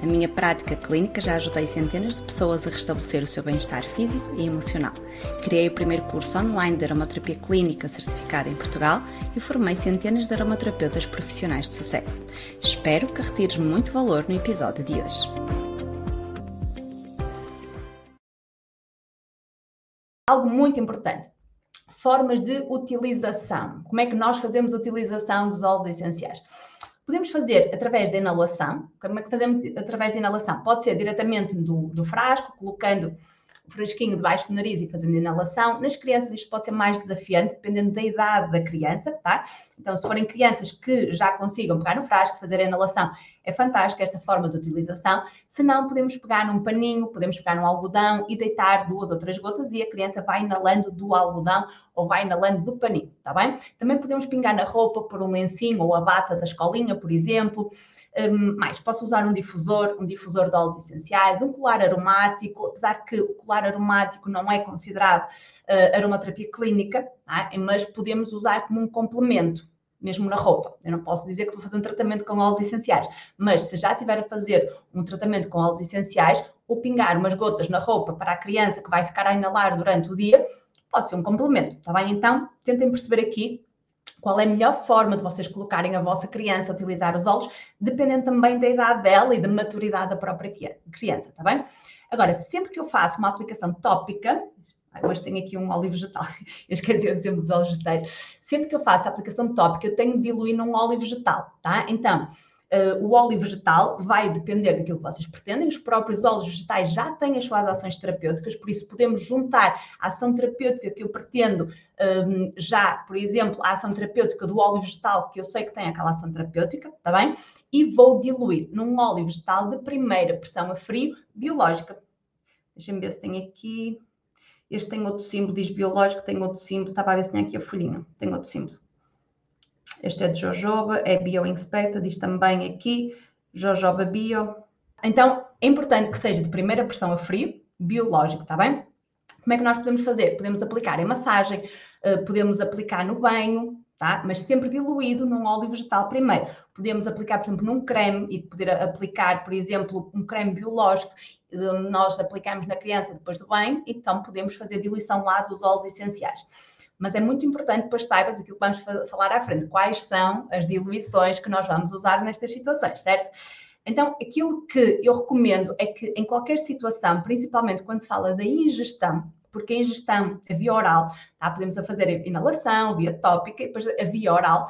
Na minha prática clínica já ajudei centenas de pessoas a restabelecer o seu bem-estar físico e emocional. Criei o primeiro curso online de aromaterapia clínica certificado em Portugal e formei centenas de aromaterapeutas profissionais de sucesso. Espero que retires muito valor no episódio de hoje. Algo muito importante. Formas de utilização. Como é que nós fazemos a utilização dos óleos essenciais? Podemos fazer através da inalação. Como é que fazemos através da inalação? Pode ser diretamente do, do frasco, colocando o frasquinho debaixo do nariz e fazendo inalação. Nas crianças isto pode ser mais desafiante, dependendo da idade da criança, tá? Então, se forem crianças que já consigam pegar no frasco, fazer a inalação, é fantástica esta forma de utilização. Se não, podemos pegar num paninho, podemos pegar num algodão e deitar duas ou três gotas e a criança vai inalando do algodão ou vai inalando do paninho, tá bem? Também podemos pingar na roupa por um lencinho ou a bata da escolinha, por exemplo. Um, mais, posso usar um difusor, um difusor de óleos essenciais, um colar aromático, apesar que o colar aromático não é considerado uh, aromaterapia clínica, tá? mas podemos usar como um complemento, mesmo na roupa. Eu não posso dizer que estou fazendo tratamento com óleos essenciais, mas se já estiver a fazer um tratamento com óleos essenciais, ou pingar umas gotas na roupa para a criança que vai ficar a inalar durante o dia, pode ser um complemento, está bem? Então, tentem perceber aqui qual é a melhor forma de vocês colocarem a vossa criança a utilizar os óleos, dependendo também da idade dela e da maturidade da própria criança, tá bem? Agora, sempre que eu faço uma aplicação tópica, hoje tenho aqui um óleo vegetal, eu esqueci sempre dos óleos vegetais, sempre que eu faço a aplicação tópica, eu tenho de diluir num óleo vegetal, tá? Então, Uh, o óleo vegetal vai depender daquilo que vocês pretendem. Os próprios óleos vegetais já têm as suas ações terapêuticas, por isso podemos juntar a ação terapêutica que eu pretendo um, já, por exemplo, a ação terapêutica do óleo vegetal, que eu sei que tem aquela ação terapêutica, está bem? E vou diluir num óleo vegetal de primeira pressão a frio, biológica. Deixem-me ver se tem aqui. Este tem outro símbolo, diz biológico, tem outro símbolo. Estava a ver se tem aqui a folhinha. Tem outro símbolo. Este é de jojoba, é bioinspecta, diz também aqui, jojoba bio. Então, é importante que seja de primeira pressão a frio, biológico, está bem? Como é que nós podemos fazer? Podemos aplicar em massagem, eh, podemos aplicar no banho, tá? Mas sempre diluído num óleo vegetal primeiro. Podemos aplicar, por exemplo, num creme e poder aplicar, por exemplo, um creme biológico nós aplicamos na criança depois do banho, então podemos fazer diluição lá dos óleos essenciais mas é muito importante depois saibas aquilo que vamos falar à frente, quais são as diluições que nós vamos usar nestas situações, certo? Então, aquilo que eu recomendo é que em qualquer situação, principalmente quando se fala da ingestão, porque a ingestão, a via oral, tá? podemos fazer inalação, via tópica e depois a via oral,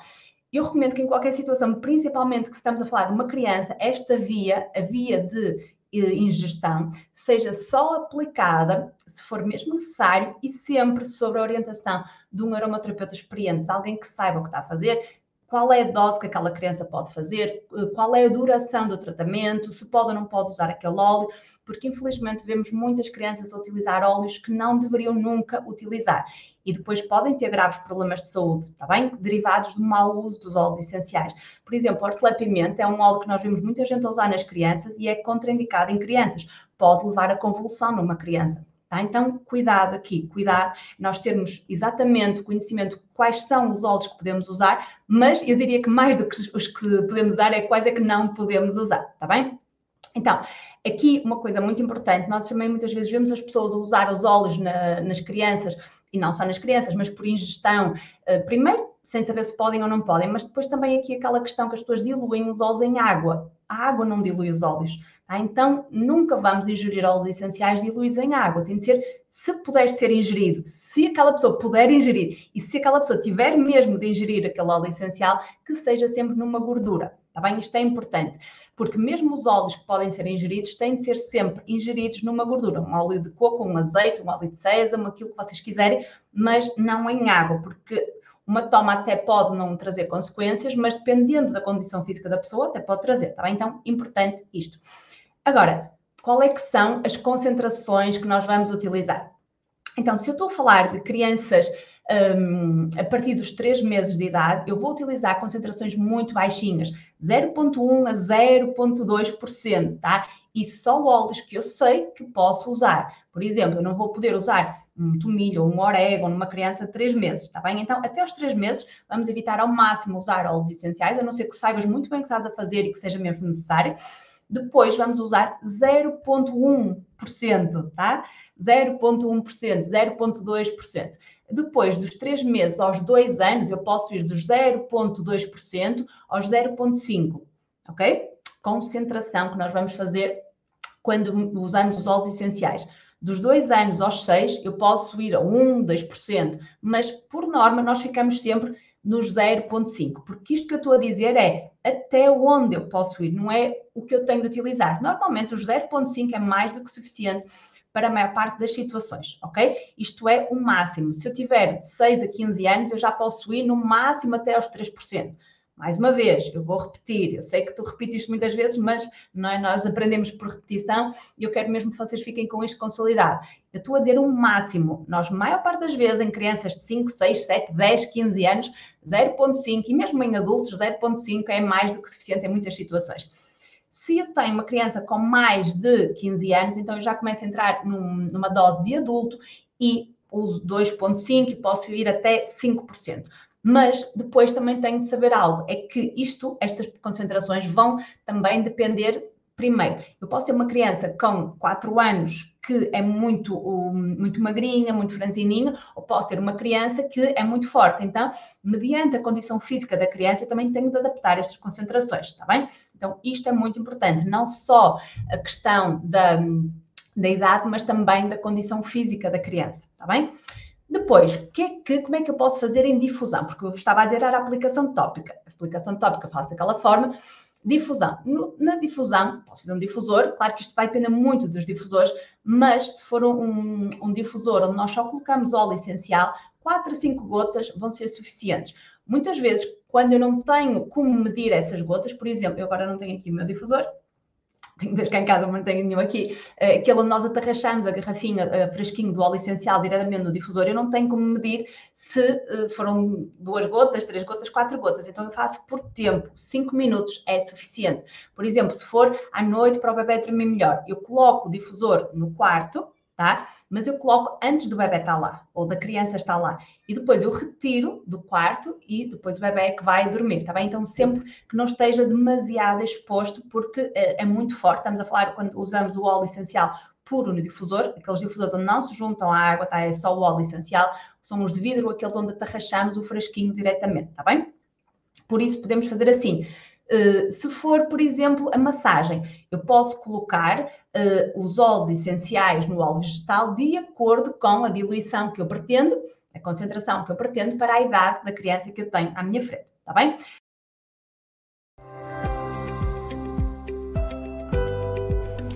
eu recomendo que em qualquer situação, principalmente que estamos a falar de uma criança, esta via, a via de ingestão seja só aplicada se for mesmo necessário e sempre sob a orientação de um aromaterapeuta experiente, de alguém que saiba o que está a fazer, qual é a dose que aquela criança pode fazer, eh, qual é a duração do tratamento, se pode ou não pode usar aquele óleo, porque infelizmente vemos muitas crianças utilizar óleos que não deveriam nunca utilizar e depois podem ter graves problemas de saúde, está bem? Derivados do mau uso dos óleos essenciais. Por exemplo, a hortelã-pimenta é um óleo que nós vemos muita gente usar nas crianças e é contraindicado em crianças. Pode levar a convulsão numa criança. Tá? Então, cuidado aqui, cuidado, nós termos exatamente conhecimento quais são os óleos que podemos usar, mas eu diria que mais do que os que podemos usar é quais é que não podemos usar, tá bem? Então, aqui uma coisa muito importante, nós também muitas vezes vemos as pessoas usar os óleos na, nas crianças, e não só nas crianças, mas por ingestão, uh, primeiro sem saber se podem ou não podem, mas depois também aqui aquela questão que as pessoas diluem os óleos em água. A água não dilui os óleos. Tá? Então, nunca vamos ingerir óleos essenciais diluídos em água. Tem de ser, se puder ser ingerido, se aquela pessoa puder ingerir e se aquela pessoa tiver mesmo de ingerir aquele óleo essencial, que seja sempre numa gordura. Tá bem? Isto é importante, porque mesmo os óleos que podem ser ingeridos têm de ser sempre ingeridos numa gordura, um óleo de coco, um azeite, um óleo de sésamo, aquilo que vocês quiserem, mas não em água, porque uma toma até pode não trazer consequências, mas dependendo da condição física da pessoa, até pode trazer, tá bem? Então, importante isto. Agora, qual é que são as concentrações que nós vamos utilizar? Então, se eu estou a falar de crianças um, a partir dos 3 meses de idade, eu vou utilizar concentrações muito baixinhas, 0,1 a 0,2%, tá? E só óleos que eu sei que posso usar. Por exemplo, eu não vou poder usar um tomilho ou um orégano numa criança de 3 meses, tá bem? Então, até os 3 meses, vamos evitar ao máximo usar óleos essenciais, a não ser que saibas muito bem o que estás a fazer e que seja mesmo necessário. Depois vamos usar 0,1%, tá? 0,1%, 0,2%. Depois dos 3 meses aos 2 anos, eu posso ir dos 0,2% aos 0,5%, ok? Concentração que nós vamos fazer quando usamos os óleos essenciais. Dos 2 anos aos 6, eu posso ir a 1, 2%, mas por norma nós ficamos sempre nos 0,5, porque isto que eu estou a dizer é até onde eu posso ir, não é o que eu tenho de utilizar. Normalmente os 0,5 é mais do que suficiente para a maior parte das situações, ok? Isto é o máximo. Se eu tiver de 6 a 15 anos, eu já posso ir no máximo até aos 3%. Mais uma vez, eu vou repetir, eu sei que tu repites isto muitas vezes, mas é? nós aprendemos por repetição e eu quero mesmo que vocês fiquem com isto consolidado. Eu estou a dizer um máximo. Nós, maior parte das vezes, em crianças de 5, 6, 7, 10, 15 anos, 0,5 e mesmo em adultos, 0,5 é mais do que suficiente em muitas situações. Se eu tenho uma criança com mais de 15 anos, então eu já começo a entrar num, numa dose de adulto e uso 2,5 e posso ir até 5%. Mas depois também tenho de saber algo, é que isto, estas concentrações vão também depender Primeiro, eu posso ter uma criança com 4 anos que é muito, muito magrinha, muito franzininha, ou posso ter uma criança que é muito forte. Então, mediante a condição física da criança, eu também tenho de adaptar estas concentrações, está bem? Então, isto é muito importante, não só a questão da, da idade, mas também da condição física da criança, está bem? Depois, que é que, como é que eu posso fazer em difusão? Porque eu estava a dizer era a aplicação tópica. A aplicação tópica faço daquela forma. Difusão. No, na difusão, posso fazer um difusor, claro que isto vai depender muito dos difusores, mas se for um, um difusor onde nós só colocamos óleo essencial, 4 a 5 gotas vão ser suficientes. Muitas vezes, quando eu não tenho como medir essas gotas, por exemplo, eu agora não tenho aqui o meu difusor, tenho dois cá em casa, não tenho nenhum aqui, uh, aquele onde nós atarrachamos a garrafinha uh, fresquinho do óleo essencial diretamente no difusor, eu não tenho como medir se uh, foram duas gotas, três gotas, quatro gotas. Então eu faço por tempo, cinco minutos é suficiente. Por exemplo, se for à noite para o bebê dormir melhor, eu coloco o difusor no quarto, tá? Mas eu coloco antes do bebê estar lá, ou da criança estar lá. E depois eu retiro do quarto e depois o bebê é que vai dormir, tá bem? Então sempre que não esteja demasiado exposto, porque é, é muito forte. Estamos a falar quando usamos o óleo essencial puro no difusor, aqueles difusores onde não se juntam à água, tá? É só o óleo essencial. São os de vidro, aqueles onde atarrachamos o fresquinho diretamente, tá bem? Por isso podemos fazer assim. Uh, se for, por exemplo, a massagem, eu posso colocar uh, os óleos essenciais no óleo vegetal de acordo com a diluição que eu pretendo, a concentração que eu pretendo para a idade da criança que eu tenho à minha frente, está bem?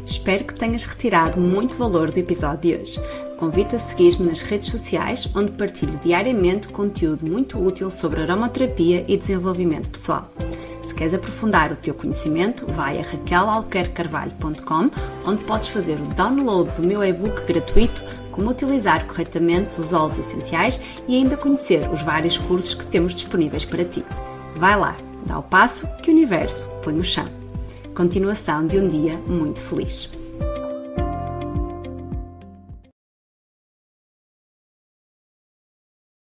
Espero que tenhas retirado muito valor do episódio de hoje. Convido a seguir-me nas redes sociais, onde partilho diariamente conteúdo muito útil sobre aromaterapia e desenvolvimento pessoal. Se queres aprofundar o teu conhecimento, vai a raquelalquercarvalho.com, onde podes fazer o download do meu e-book gratuito Como utilizar corretamente os óleos essenciais e ainda conhecer os vários cursos que temos disponíveis para ti. Vai lá, dá o passo que o universo põe no chão. Continuação de um dia muito feliz.